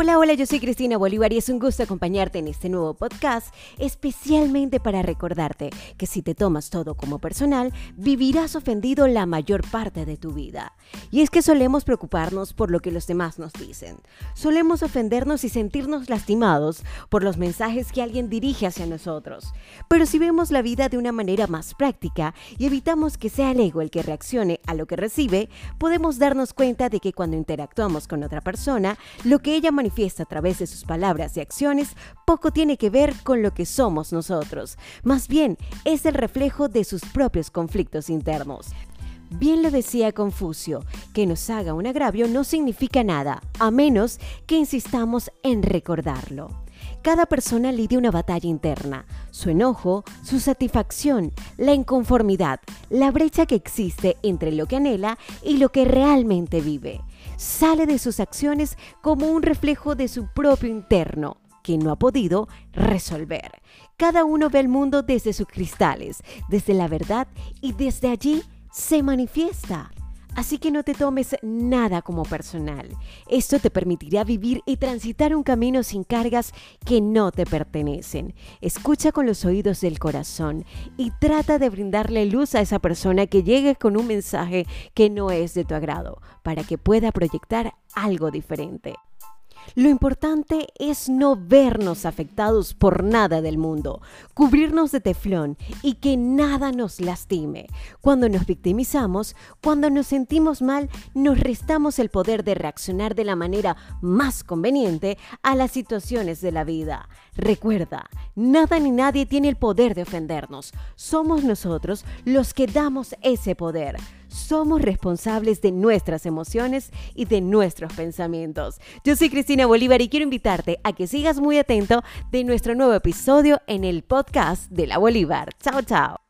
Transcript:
Hola, hola, yo soy Cristina Bolívar y es un gusto acompañarte en este nuevo podcast, especialmente para recordarte que si te tomas todo como personal, vivirás ofendido la mayor parte de tu vida. Y es que solemos preocuparnos por lo que los demás nos dicen. Solemos ofendernos y sentirnos lastimados por los mensajes que alguien dirige hacia nosotros. Pero si vemos la vida de una manera más práctica y evitamos que sea el ego el que reaccione a lo que recibe, podemos darnos cuenta de que cuando interactuamos con otra persona, lo que ella manifiesta manifiesta a través de sus palabras y acciones poco tiene que ver con lo que somos nosotros. Más bien, es el reflejo de sus propios conflictos internos. Bien lo decía Confucio, que nos haga un agravio no significa nada, a menos que insistamos en recordarlo. Cada persona lidia una batalla interna, su enojo, su satisfacción, la inconformidad, la brecha que existe entre lo que anhela y lo que realmente vive. Sale de sus acciones como un reflejo de su propio interno que no ha podido resolver. Cada uno ve el mundo desde sus cristales, desde la verdad y desde allí se manifiesta. Así que no te tomes nada como personal. Esto te permitirá vivir y transitar un camino sin cargas que no te pertenecen. Escucha con los oídos del corazón y trata de brindarle luz a esa persona que llegue con un mensaje que no es de tu agrado, para que pueda proyectar algo diferente. Lo importante es no vernos afectados por nada del mundo, cubrirnos de teflón y que nada nos lastime. Cuando nos victimizamos, cuando nos sentimos mal, nos restamos el poder de reaccionar de la manera más conveniente a las situaciones de la vida. Recuerda, nada ni nadie tiene el poder de ofendernos. Somos nosotros los que damos ese poder somos responsables de nuestras emociones y de nuestros pensamientos. Yo soy Cristina Bolívar y quiero invitarte a que sigas muy atento de nuestro nuevo episodio en el podcast de la Bolívar. Chao, chao.